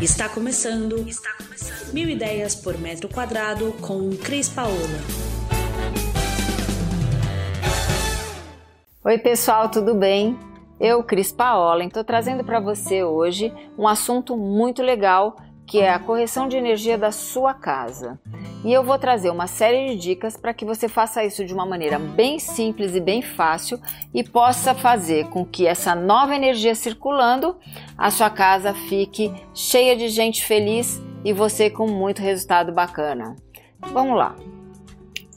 Está começando. Está começando. Mil ideias por metro quadrado com Cris Paola. Oi, pessoal, tudo bem? Eu, Cris Paola, estou trazendo para você hoje um assunto muito legal que é a correção de energia da sua casa. E eu vou trazer uma série de dicas para que você faça isso de uma maneira bem simples e bem fácil e possa fazer com que essa nova energia circulando, a sua casa fique cheia de gente feliz e você com muito resultado bacana. Vamos lá.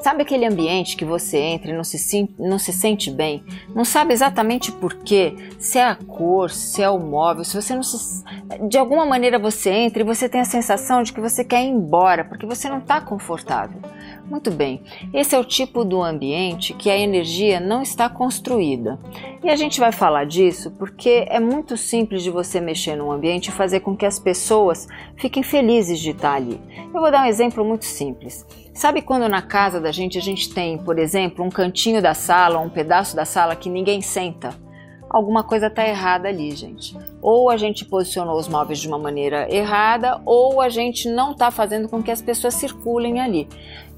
Sabe aquele ambiente que você entra e não se, não se sente bem? Não sabe exatamente por quê? Se é a cor, se é o móvel, se você não se. De alguma maneira você entra e você tem a sensação de que você quer ir embora, porque você não está confortável. Muito bem, esse é o tipo do ambiente que a energia não está construída. E a gente vai falar disso porque é muito simples de você mexer num ambiente e fazer com que as pessoas fiquem felizes de estar ali. Eu vou dar um exemplo muito simples. Sabe quando na casa da gente a gente tem, por exemplo, um cantinho da sala, um pedaço da sala que ninguém senta? Alguma coisa está errada ali, gente. Ou a gente posicionou os móveis de uma maneira errada, ou a gente não está fazendo com que as pessoas circulem ali.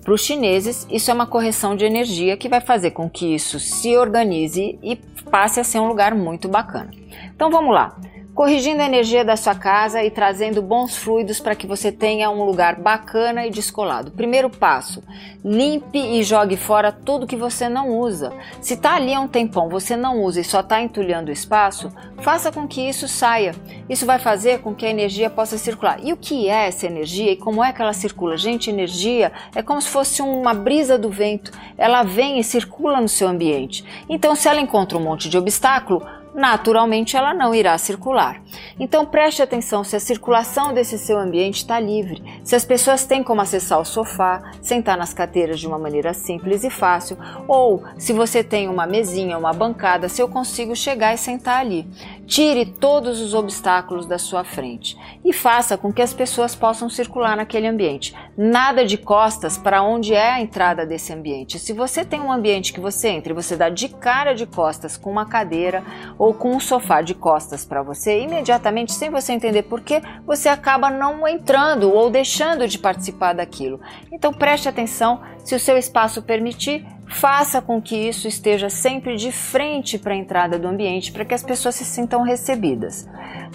Para os chineses, isso é uma correção de energia que vai fazer com que isso se organize e passe a ser um lugar muito bacana. Então vamos lá corrigindo a energia da sua casa e trazendo bons fluidos para que você tenha um lugar bacana e descolado. Primeiro passo: limpe e jogue fora tudo que você não usa. Se está ali há um tempão, você não usa e só está entulhando o espaço, faça com que isso saia. Isso vai fazer com que a energia possa circular. E o que é essa energia e como é que ela circula? Gente, energia é como se fosse uma brisa do vento. Ela vem e circula no seu ambiente. Então, se ela encontra um monte de obstáculo, naturalmente ela não irá circular. Então preste atenção se a circulação desse seu ambiente está livre, se as pessoas têm como acessar o sofá, sentar nas cadeiras de uma maneira simples e fácil, ou se você tem uma mesinha, uma bancada, se eu consigo chegar e sentar ali. Tire todos os obstáculos da sua frente e faça com que as pessoas possam circular naquele ambiente. Nada de costas para onde é a entrada desse ambiente. Se você tem um ambiente que você entra e você dá de cara de costas com uma cadeira ou com um sofá de costas para você, imediatamente, sem você entender por que, você acaba não entrando ou deixando de participar daquilo. Então preste atenção, se o seu espaço permitir, faça com que isso esteja sempre de frente para a entrada do ambiente, para que as pessoas se sintam recebidas.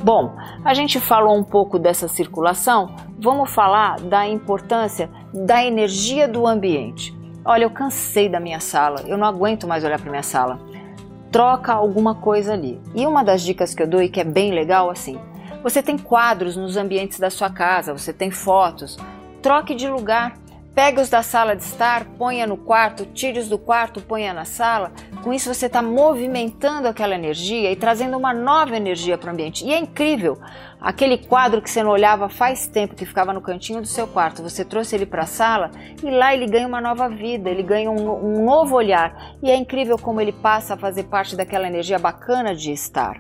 Bom, a gente falou um pouco dessa circulação, vamos falar da importância da energia do ambiente. Olha, eu cansei da minha sala, eu não aguento mais olhar para minha sala troca alguma coisa ali. E uma das dicas que eu dou e que é bem legal assim, você tem quadros nos ambientes da sua casa, você tem fotos, troque de lugar. Pegue os da sala de estar, ponha no quarto, tire os do quarto, ponha na sala. Com isso você está movimentando aquela energia e trazendo uma nova energia para o ambiente. E é incrível, aquele quadro que você não olhava faz tempo, que ficava no cantinho do seu quarto, você trouxe ele para a sala e lá ele ganha uma nova vida, ele ganha um, um novo olhar. E é incrível como ele passa a fazer parte daquela energia bacana de estar.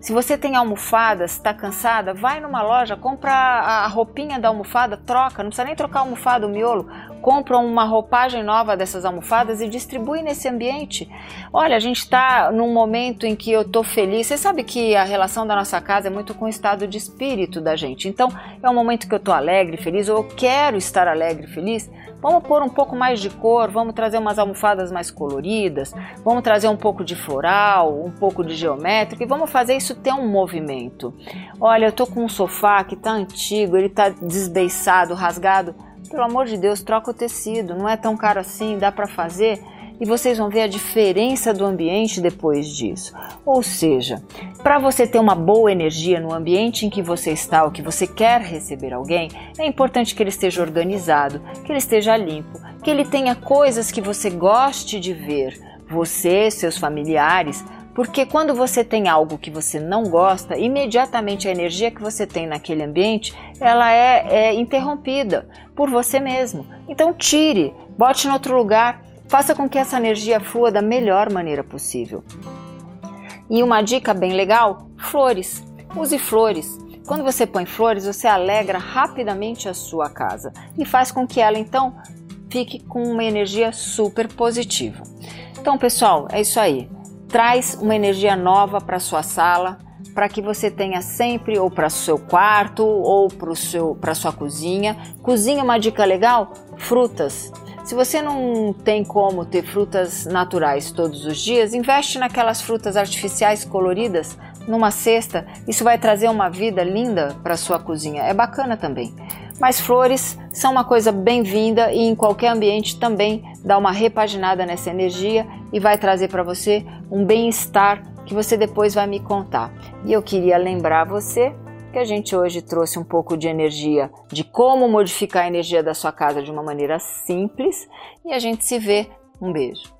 Se você tem almofadas, está cansada, vai numa loja, compra a roupinha da almofada, troca, não precisa nem trocar a almofada, o miolo, compra uma roupagem nova dessas almofadas e distribui nesse ambiente. Olha, a gente está num momento em que eu estou feliz. Você sabe que a relação da nossa casa é muito com o estado de espírito da gente. Então, é um momento que eu estou alegre, feliz, ou eu quero estar alegre, feliz. Vamos pôr um pouco mais de cor, vamos trazer umas almofadas mais coloridas, vamos trazer um pouco de floral, um pouco de geométrico e vamos fazer isso ter um movimento. Olha, eu tô com um sofá que tá antigo, ele tá desbeiçado, rasgado. Pelo amor de Deus, troca o tecido, não é tão caro assim, dá para fazer e vocês vão ver a diferença do ambiente depois disso. Ou seja, para você ter uma boa energia no ambiente em que você está ou que você quer receber alguém, é importante que ele esteja organizado, que ele esteja limpo, que ele tenha coisas que você goste de ver, você, seus familiares, porque quando você tem algo que você não gosta, imediatamente a energia que você tem naquele ambiente, ela é, é interrompida por você mesmo. Então tire, bote em outro lugar, Faça com que essa energia flua da melhor maneira possível. E uma dica bem legal: flores. Use flores. Quando você põe flores, você alegra rapidamente a sua casa e faz com que ela então fique com uma energia super positiva. Então, pessoal, é isso aí. traz uma energia nova para sua sala, para que você tenha sempre ou para o seu quarto ou para sua cozinha. Cozinha, uma dica legal: frutas. Se você não tem como ter frutas naturais todos os dias, investe naquelas frutas artificiais coloridas numa cesta. Isso vai trazer uma vida linda para sua cozinha. É bacana também. Mas flores são uma coisa bem-vinda e em qualquer ambiente também dá uma repaginada nessa energia e vai trazer para você um bem-estar que você depois vai me contar. E eu queria lembrar você que a gente hoje trouxe um pouco de energia de como modificar a energia da sua casa de uma maneira simples e a gente se vê. Um beijo.